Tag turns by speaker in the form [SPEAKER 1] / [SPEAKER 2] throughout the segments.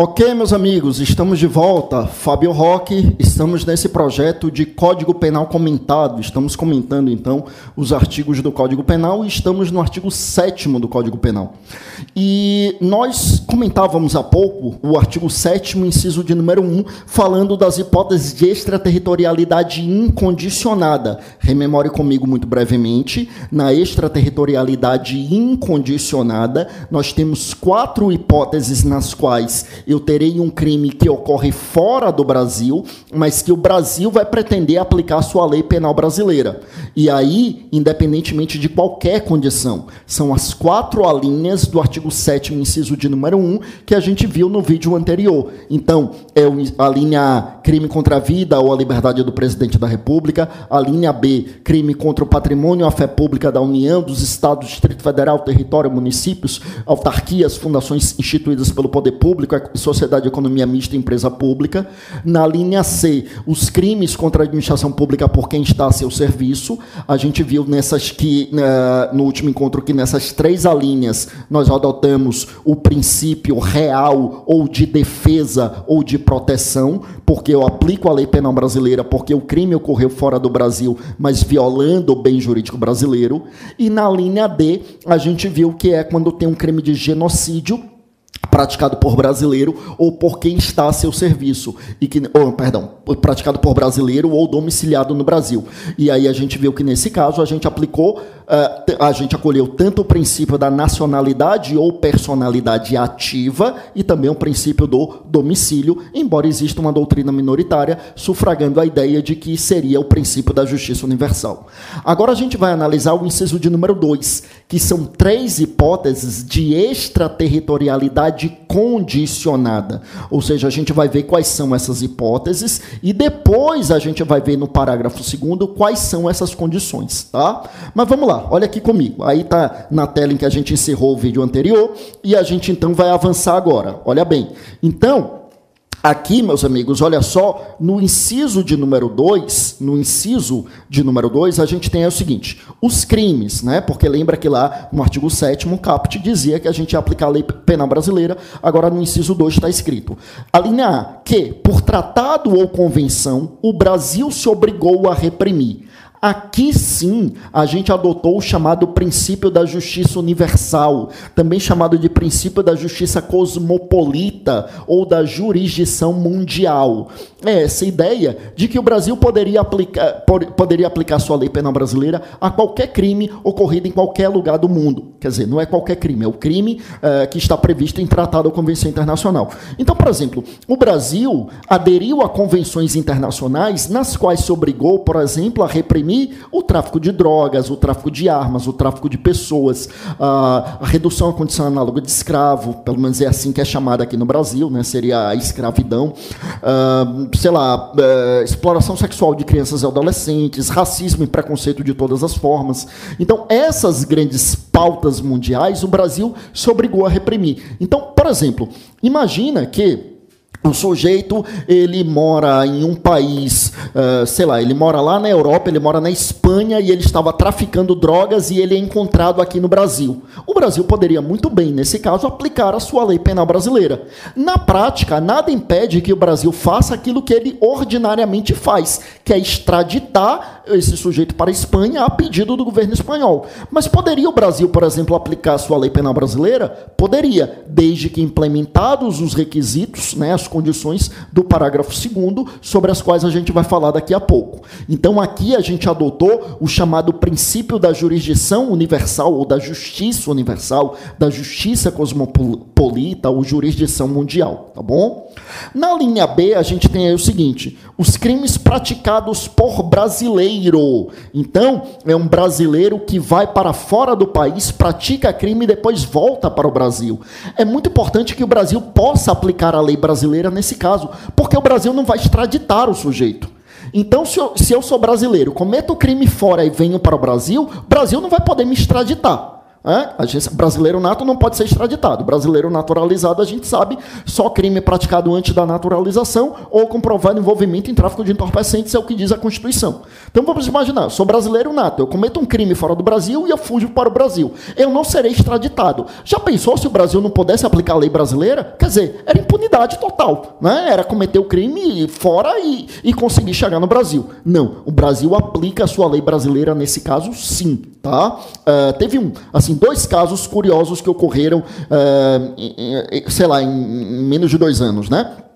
[SPEAKER 1] Ok, meus amigos, estamos de volta. Fábio Roque, estamos nesse projeto de Código Penal comentado. Estamos comentando, então, os artigos do Código Penal e estamos no artigo 7 do Código Penal. E nós comentávamos há pouco o artigo 7, inciso de número 1, falando das hipóteses de extraterritorialidade incondicionada. Rememore comigo muito brevemente. Na extraterritorialidade incondicionada, nós temos quatro hipóteses nas quais eu terei um crime que ocorre fora do Brasil, mas que o Brasil vai pretender aplicar sua lei penal brasileira. E aí, independentemente de qualquer condição, são as quatro alíneas do artigo 7 inciso de número 1, que a gente viu no vídeo anterior. Então, é a linha crime contra a vida ou a liberdade do presidente da República, a linha B, crime contra o patrimônio ou a fé pública da União, dos Estados, Distrito Federal, território, municípios, autarquias, fundações instituídas pelo poder público, sociedade de economia mista e empresa pública. Na linha C, os crimes contra a administração pública por quem está a seu serviço. A gente viu nessas que uh, no último encontro que nessas três alíneas nós adotamos o princípio real ou de defesa ou de proteção, porque eu aplico a lei penal brasileira porque o crime ocorreu fora do Brasil, mas violando o bem jurídico brasileiro. E na linha D, a gente viu que é quando tem um crime de genocídio praticado por brasileiro ou por quem está a seu serviço e que oh, perdão praticado por brasileiro ou domiciliado no Brasil. E aí a gente viu que nesse caso a gente aplicou a gente acolheu tanto o princípio da nacionalidade ou personalidade ativa e também o princípio do domicílio embora exista uma doutrina minoritária sufragando a ideia de que seria o princípio da justiça universal agora a gente vai analisar o inciso de número 2 que são três hipóteses de extraterritorialidade condicionada. Ou seja, a gente vai ver quais são essas hipóteses e depois a gente vai ver no parágrafo segundo quais são essas condições, tá? Mas vamos lá, olha aqui comigo. Aí tá na tela em que a gente encerrou o vídeo anterior e a gente então vai avançar agora. Olha bem. Então, Aqui, meus amigos, olha só, no inciso de número 2, no inciso de número 2, a gente tem o seguinte: os crimes, né? Porque lembra que lá no artigo 7 o CAPT dizia que a gente ia aplicar a lei penal brasileira, agora no inciso 2 está escrito. A linha A, que, por tratado ou convenção, o Brasil se obrigou a reprimir Aqui sim, a gente adotou o chamado princípio da justiça universal, também chamado de princípio da justiça cosmopolita ou da jurisdição mundial. É essa ideia de que o Brasil poderia aplicar, poderia aplicar sua lei penal brasileira a qualquer crime ocorrido em qualquer lugar do mundo. Quer dizer, não é qualquer crime, é o crime é, que está previsto em tratado ou convenção internacional. Então, por exemplo, o Brasil aderiu a convenções internacionais nas quais se obrigou, por exemplo, a reprimir o tráfico de drogas, o tráfico de armas, o tráfico de pessoas, a redução à condição análoga de escravo, pelo menos é assim que é chamada aqui no Brasil, né? seria a escravidão, sei lá, é, exploração sexual de crianças e adolescentes, racismo e preconceito de todas as formas. Então, essas grandes pautas mundiais, o Brasil se obrigou a reprimir. Então, por exemplo, imagina que o sujeito, ele mora em um país, uh, sei lá, ele mora lá na Europa, ele mora na Espanha e ele estava traficando drogas e ele é encontrado aqui no Brasil. O Brasil poderia muito bem, nesse caso, aplicar a sua lei penal brasileira. Na prática, nada impede que o Brasil faça aquilo que ele ordinariamente faz, que é extraditar esse sujeito para a Espanha a pedido do governo espanhol. Mas poderia o Brasil, por exemplo, aplicar a sua lei penal brasileira? Poderia, desde que implementados os requisitos, né, as condições do parágrafo 2 sobre as quais a gente vai falar daqui a pouco. Então aqui a gente adotou o chamado princípio da jurisdição universal ou da justiça universal, da justiça cosmopolita ou jurisdição mundial, tá bom? Na linha B a gente tem o seguinte: os crimes praticados por brasileiro. Então, é um brasileiro que vai para fora do país, pratica crime e depois volta para o Brasil. É muito importante que o Brasil possa aplicar a lei brasileira nesse caso, porque o Brasil não vai extraditar o sujeito. Então, se eu, se eu sou brasileiro, cometo crime fora e venho para o Brasil, o Brasil não vai poder me extraditar. A gente, brasileiro nato não pode ser extraditado. Brasileiro naturalizado, a gente sabe, só crime praticado antes da naturalização ou comprovado envolvimento em tráfico de entorpecentes, é o que diz a Constituição. Então vamos imaginar, sou brasileiro nato, eu cometo um crime fora do Brasil e eu fujo para o Brasil. Eu não serei extraditado. Já pensou se o Brasil não pudesse aplicar a lei brasileira? Quer dizer, era impunidade total. Né? Era cometer o crime fora e, e conseguir chegar no Brasil. Não, o Brasil aplica a sua lei brasileira nesse caso, sim. Tá? Uh, teve um, assim, dois casos curiosos que ocorreram, uh, sei lá, em menos de dois anos, né?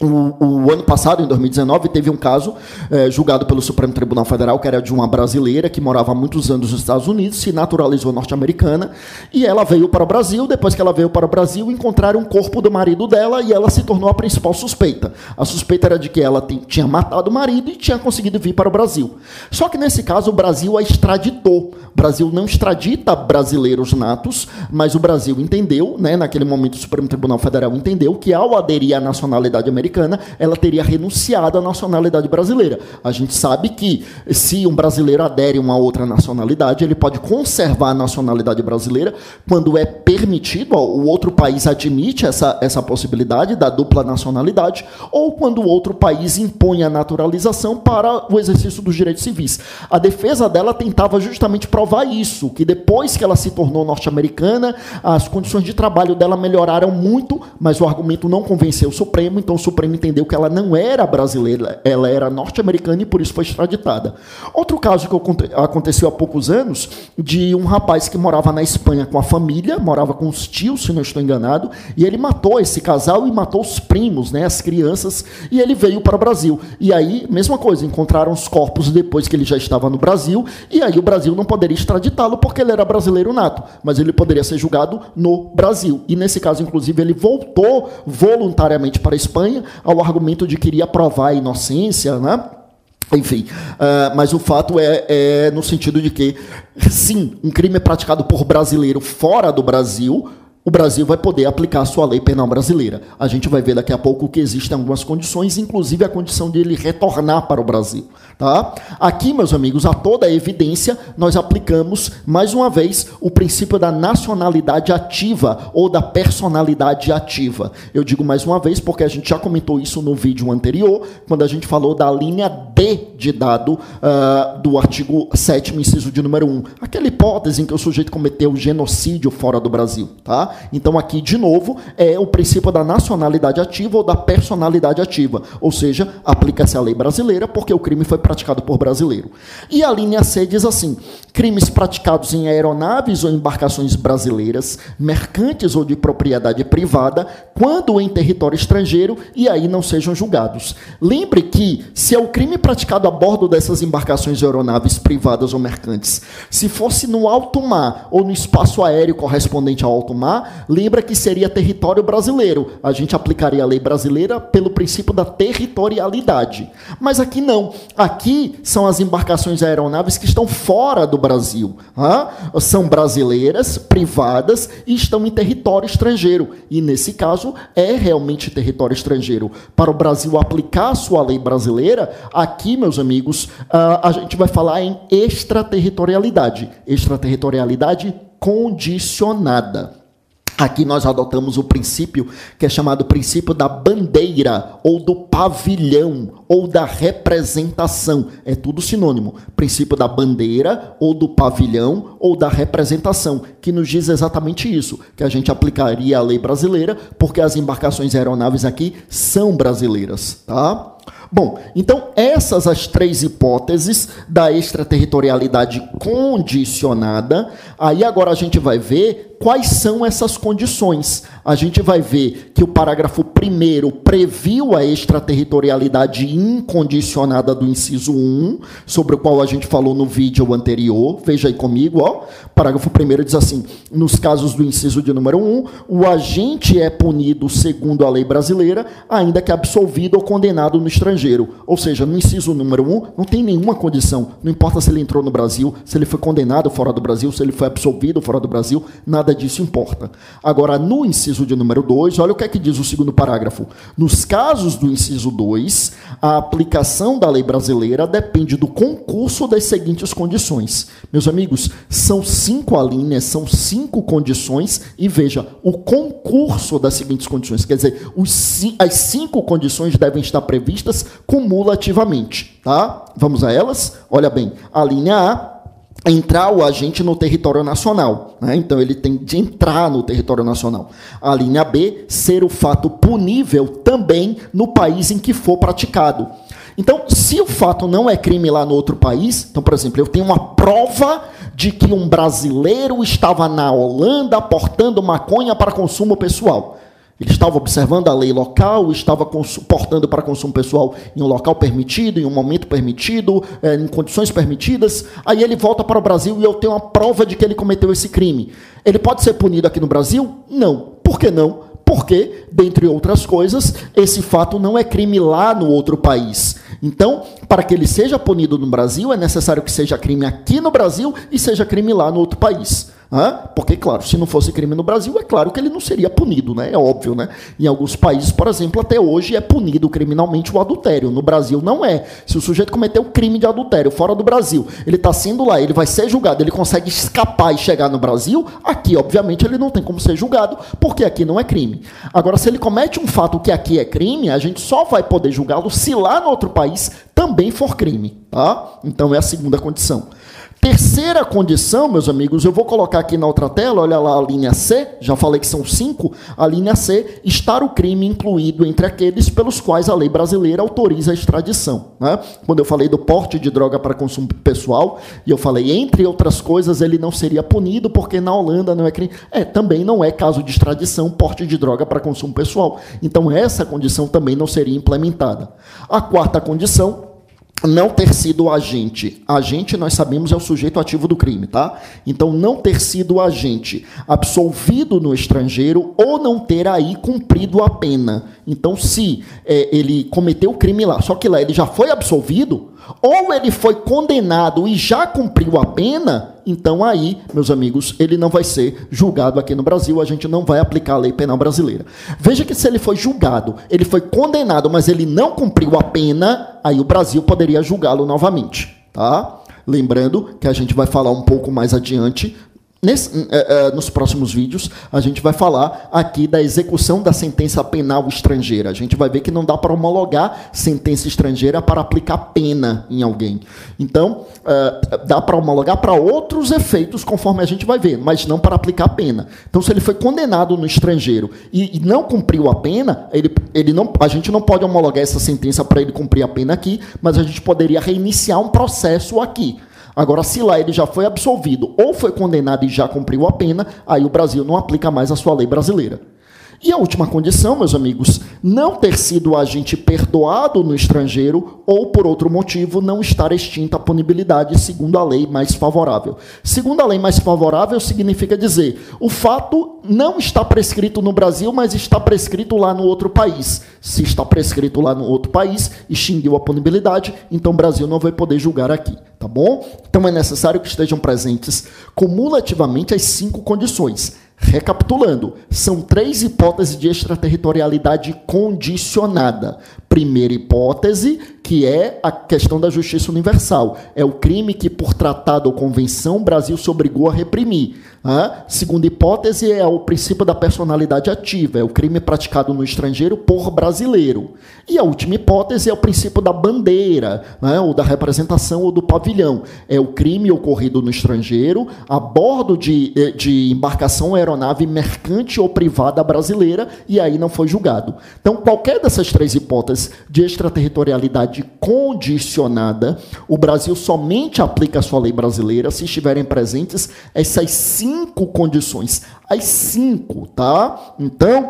[SPEAKER 1] O, o, ano passado, em 2019, teve um caso é, julgado pelo Supremo Tribunal Federal, que era de uma brasileira que morava há muitos anos nos Estados Unidos, se naturalizou norte-americana, e ela veio para o Brasil. Depois que ela veio para o Brasil, encontraram o corpo do marido dela e ela se tornou a principal suspeita. A suspeita era de que ela tinha matado o marido e tinha conseguido vir para o Brasil. Só que nesse caso, o Brasil a extraditou. O Brasil não extradita brasileiros natos, mas o Brasil entendeu, né, naquele momento o Supremo Tribunal Federal entendeu que ao aderir à nacionalidade americana, americana, ela teria renunciado à nacionalidade brasileira. A gente sabe que se um brasileiro adere a uma outra nacionalidade, ele pode conservar a nacionalidade brasileira quando é permitido, o outro país admite essa, essa possibilidade da dupla nacionalidade, ou quando o outro país impõe a naturalização para o exercício dos direitos civis. A defesa dela tentava justamente provar isso, que depois que ela se tornou norte-americana, as condições de trabalho dela melhoraram muito, mas o argumento não convenceu o Supremo, então o Supremo Supremo entendeu que ela não era brasileira, ela era norte-americana e por isso foi extraditada. Outro caso que aconteceu há poucos anos, de um rapaz que morava na Espanha com a família, morava com os tios, se não estou enganado, e ele matou esse casal e matou os primos, né, as crianças, e ele veio para o Brasil. E aí, mesma coisa, encontraram os corpos depois que ele já estava no Brasil, e aí o Brasil não poderia extraditá-lo porque ele era brasileiro nato, mas ele poderia ser julgado no Brasil. E nesse caso, inclusive, ele voltou voluntariamente para a Espanha, ao argumento de que iria provar a inocência, né? Enfim, uh, mas o fato é, é no sentido de que, sim, um crime é praticado por brasileiro fora do Brasil, o Brasil vai poder aplicar a sua lei penal brasileira. A gente vai ver daqui a pouco que existem algumas condições, inclusive a condição de ele retornar para o Brasil. Tá? Aqui, meus amigos, a toda a evidência, nós aplicamos, mais uma vez, o princípio da nacionalidade ativa ou da personalidade ativa. Eu digo mais uma vez porque a gente já comentou isso no vídeo anterior, quando a gente falou da linha D de dado uh, do artigo 7 inciso de número 1. Aquela hipótese em que o sujeito cometeu genocídio fora do Brasil. Tá? Então, aqui, de novo, é o princípio da nacionalidade ativa ou da personalidade ativa. Ou seja, aplica-se a lei brasileira porque o crime foi praticado por brasileiro. E a linha C diz assim: crimes praticados em aeronaves ou embarcações brasileiras, mercantes ou de propriedade privada, quando em território estrangeiro e aí não sejam julgados. Lembre que, se é o crime praticado a bordo dessas embarcações aeronaves privadas ou mercantes, se fosse no alto mar ou no espaço aéreo correspondente ao alto mar, lembra que seria território brasileiro. A gente aplicaria a lei brasileira pelo princípio da territorialidade. Mas aqui não. Aqui são as embarcações aeronaves que estão fora do Brasil. São brasileiras, privadas e estão em território estrangeiro. E nesse caso é realmente território estrangeiro. Para o Brasil aplicar a sua lei brasileira, aqui, meus amigos, a gente vai falar em extraterritorialidade. Extraterritorialidade condicionada. Aqui nós adotamos o princípio que é chamado princípio da bandeira, ou do pavilhão, ou da representação. É tudo sinônimo. Princípio da bandeira, ou do pavilhão, ou da representação, que nos diz exatamente isso, que a gente aplicaria a lei brasileira, porque as embarcações aeronaves aqui são brasileiras, tá? Bom, então essas as três hipóteses da extraterritorialidade condicionada. Aí agora a gente vai ver quais são essas condições. A gente vai ver que o parágrafo 1 previu a extraterritorialidade incondicionada do inciso 1, sobre o qual a gente falou no vídeo anterior. Veja aí comigo, ó. Parágrafo 1 diz assim: nos casos do inciso de número 1, o agente é punido segundo a lei brasileira, ainda que absolvido ou condenado no estrangeiro. Ou seja, no inciso número 1, não tem nenhuma condição. Não importa se ele entrou no Brasil, se ele foi condenado fora do Brasil, se ele foi absolvido fora do Brasil, nada nada disso importa. Agora, no inciso de número 2, olha o que é que diz o segundo parágrafo. Nos casos do inciso 2, a aplicação da lei brasileira depende do concurso das seguintes condições. Meus amigos, são cinco alíneas, são cinco condições, e veja, o concurso das seguintes condições, quer dizer, os, as cinco condições devem estar previstas cumulativamente. Tá? Vamos a elas? Olha bem, a linha A entrar o agente no território nacional. Né? Então ele tem de entrar no território nacional. A linha B, ser o fato punível também no país em que for praticado. Então, se o fato não é crime lá no outro país, então, por exemplo, eu tenho uma prova de que um brasileiro estava na Holanda portando maconha para consumo pessoal. Ele estava observando a lei local, estava portando para consumo pessoal em um local permitido, em um momento permitido, é, em condições permitidas. Aí ele volta para o Brasil e eu tenho uma prova de que ele cometeu esse crime. Ele pode ser punido aqui no Brasil? Não. Por que não? Porque, dentre outras coisas, esse fato não é crime lá no outro país. Então, para que ele seja punido no Brasil, é necessário que seja crime aqui no Brasil e seja crime lá no outro país. Porque, claro, se não fosse crime no Brasil, é claro que ele não seria punido, né? É óbvio, né? Em alguns países, por exemplo, até hoje é punido criminalmente o adultério. No Brasil não é. Se o sujeito cometeu crime de adultério fora do Brasil, ele está sendo lá, ele vai ser julgado, ele consegue escapar e chegar no Brasil, aqui, obviamente, ele não tem como ser julgado, porque aqui não é crime. Agora, se ele comete um fato que aqui é crime, a gente só vai poder julgá-lo se lá no outro país também for crime, tá? Então é a segunda condição. Terceira condição, meus amigos, eu vou colocar aqui na outra tela, olha lá a linha C, já falei que são cinco, a linha C, estar o crime incluído entre aqueles pelos quais a lei brasileira autoriza a extradição. Né? Quando eu falei do porte de droga para consumo pessoal, e eu falei, entre outras coisas, ele não seria punido porque na Holanda não é crime. É, também não é caso de extradição porte de droga para consumo pessoal. Então essa condição também não seria implementada. A quarta condição não ter sido agente. Agente, nós sabemos, é o sujeito ativo do crime, tá? Então, não ter sido agente absolvido no estrangeiro ou não ter aí cumprido a pena. Então, se é, ele cometeu o crime lá, só que lá ele já foi absolvido, ou ele foi condenado e já cumpriu a pena, então aí, meus amigos, ele não vai ser julgado aqui no Brasil, a gente não vai aplicar a lei penal brasileira. Veja que se ele foi julgado, ele foi condenado, mas ele não cumpriu a pena, aí o Brasil poderia julgá-lo novamente, tá? Lembrando que a gente vai falar um pouco mais adiante Nesse, uh, uh, nos próximos vídeos, a gente vai falar aqui da execução da sentença penal estrangeira. A gente vai ver que não dá para homologar sentença estrangeira para aplicar pena em alguém. Então, uh, dá para homologar para outros efeitos, conforme a gente vai ver, mas não para aplicar pena. Então, se ele foi condenado no estrangeiro e, e não cumpriu a pena, ele, ele não, a gente não pode homologar essa sentença para ele cumprir a pena aqui, mas a gente poderia reiniciar um processo aqui. Agora, se lá ele já foi absolvido ou foi condenado e já cumpriu a pena, aí o Brasil não aplica mais a sua lei brasileira. E a última condição, meus amigos, não ter sido agente perdoado no estrangeiro ou, por outro motivo, não estar extinta a punibilidade segundo a lei mais favorável. Segundo a lei mais favorável significa dizer, o fato não está prescrito no Brasil, mas está prescrito lá no outro país. Se está prescrito lá no outro país, extinguiu a punibilidade, então o Brasil não vai poder julgar aqui, tá bom? Então é necessário que estejam presentes cumulativamente as cinco condições Recapitulando, são três hipóteses de extraterritorialidade condicionada. Primeira hipótese, que é a questão da justiça universal. É o crime que, por tratado ou convenção, o Brasil se obrigou a reprimir. A segunda hipótese é o princípio da personalidade ativa, é o crime praticado no estrangeiro por brasileiro. E a última hipótese é o princípio da bandeira, né, ou da representação ou do pavilhão. É o crime ocorrido no estrangeiro a bordo de, eh, de embarcação aeronave mercante ou privada brasileira e aí não foi julgado. Então, qualquer dessas três hipóteses de extraterritorialidade condicionada, o Brasil somente aplica a sua lei brasileira se estiverem presentes essas cinco cinco condições. As cinco, tá? Então,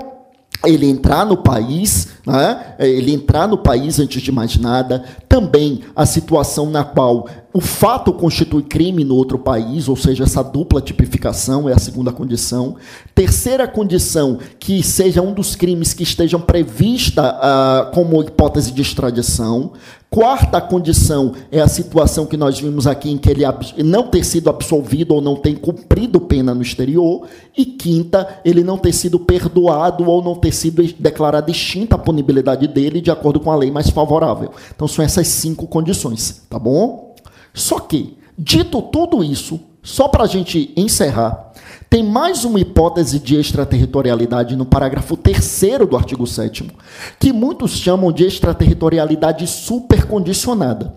[SPEAKER 1] ele entrar no país, né? ele entrar no país antes de mais nada, também a situação na qual o fato constitui crime no outro país, ou seja, essa dupla tipificação é a segunda condição. Terceira condição, que seja um dos crimes que estejam prevista uh, como hipótese de extradição. Quarta condição é a situação que nós vimos aqui em que ele não ter sido absolvido ou não tem cumprido pena no exterior. E quinta, ele não ter sido perdoado ou não ter sido declarada extinta a punibilidade dele de acordo com a lei mais favorável. Então são essas cinco condições, tá bom? Só que, dito tudo isso, só para a gente encerrar, tem mais uma hipótese de extraterritorialidade no parágrafo 3 do artigo 7, que muitos chamam de extraterritorialidade supercondicionada.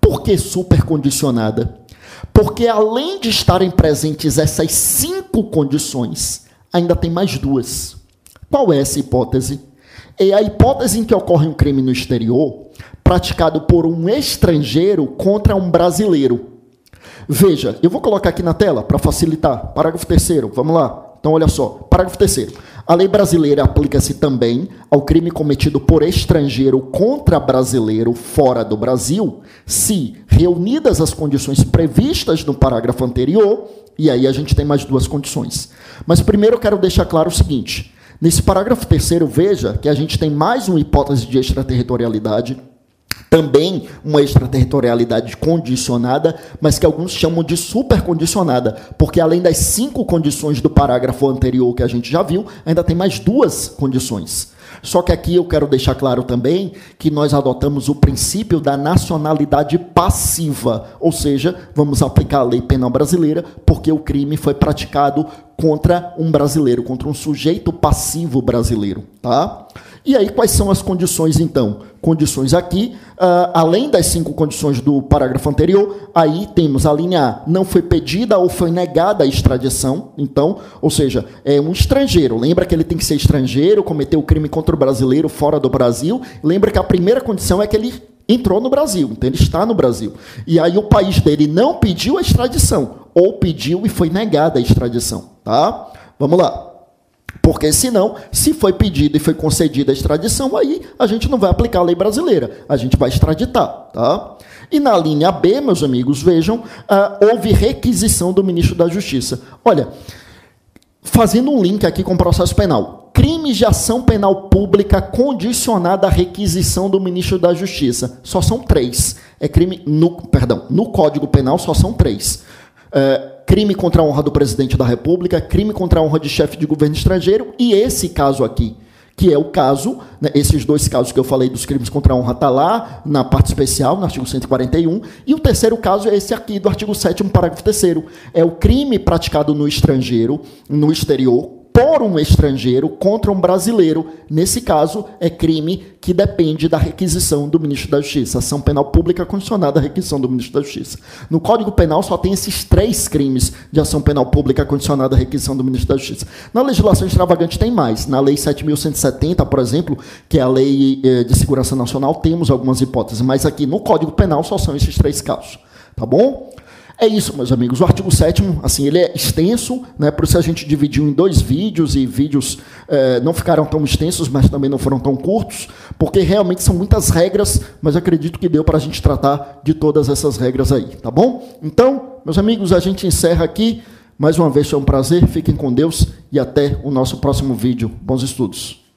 [SPEAKER 1] Por que supercondicionada? Porque além de estarem presentes essas cinco condições, ainda tem mais duas. Qual é essa hipótese? É a hipótese em que ocorre um crime no exterior praticado por um estrangeiro contra um brasileiro. Veja, eu vou colocar aqui na tela para facilitar. Parágrafo 3 vamos lá. Então, olha só. Parágrafo 3 A lei brasileira aplica-se também ao crime cometido por estrangeiro contra brasileiro fora do Brasil, se reunidas as condições previstas no parágrafo anterior, e aí a gente tem mais duas condições. Mas primeiro eu quero deixar claro o seguinte: nesse parágrafo 3 veja que a gente tem mais uma hipótese de extraterritorialidade também uma extraterritorialidade condicionada, mas que alguns chamam de supercondicionada, porque além das cinco condições do parágrafo anterior que a gente já viu, ainda tem mais duas condições. Só que aqui eu quero deixar claro também que nós adotamos o princípio da nacionalidade passiva, ou seja, vamos aplicar a lei penal brasileira porque o crime foi praticado contra um brasileiro, contra um sujeito passivo brasileiro, tá? E aí, quais são as condições, então? Condições aqui, uh, além das cinco condições do parágrafo anterior, aí temos a linha A, não foi pedida ou foi negada a extradição, então, ou seja, é um estrangeiro. Lembra que ele tem que ser estrangeiro, cometeu o crime contra o brasileiro fora do Brasil. Lembra que a primeira condição é que ele entrou no Brasil, então ele está no Brasil. E aí o país dele não pediu a extradição, ou pediu e foi negada a extradição, tá? Vamos lá. Porque senão, se foi pedido e foi concedida a extradição, aí a gente não vai aplicar a lei brasileira, a gente vai extraditar, tá? E na linha B, meus amigos, vejam, uh, houve requisição do ministro da Justiça. Olha, fazendo um link aqui com o processo penal. Crimes de ação penal pública condicionada à requisição do ministro da Justiça. Só são três. É crime no, perdão, no Código Penal só são três. Uh, crime contra a honra do presidente da República, crime contra a honra de chefe de governo estrangeiro e esse caso aqui, que é o caso, né, esses dois casos que eu falei dos crimes contra a honra está lá na parte especial, no artigo 141, e o terceiro caso é esse aqui do artigo 7 parágrafo 3 é o crime praticado no estrangeiro, no exterior, por um estrangeiro contra um brasileiro. Nesse caso, é crime que depende da requisição do ministro da Justiça. Ação penal pública condicionada à requisição do ministro da Justiça. No Código Penal só tem esses três crimes de ação penal pública condicionada à requisição do ministro da Justiça. Na legislação extravagante tem mais. Na Lei 7.170, por exemplo, que é a Lei eh, de Segurança Nacional, temos algumas hipóteses. Mas aqui no Código Penal só são esses três casos. Tá bom? É isso, meus amigos. O artigo 7 assim, ele é extenso, né? por isso a gente dividiu em dois vídeos, e vídeos eh, não ficaram tão extensos, mas também não foram tão curtos, porque realmente são muitas regras, mas acredito que deu para a gente tratar de todas essas regras aí, tá bom? Então, meus amigos, a gente encerra aqui. Mais uma vez foi um prazer, fiquem com Deus e até o nosso próximo vídeo. Bons estudos.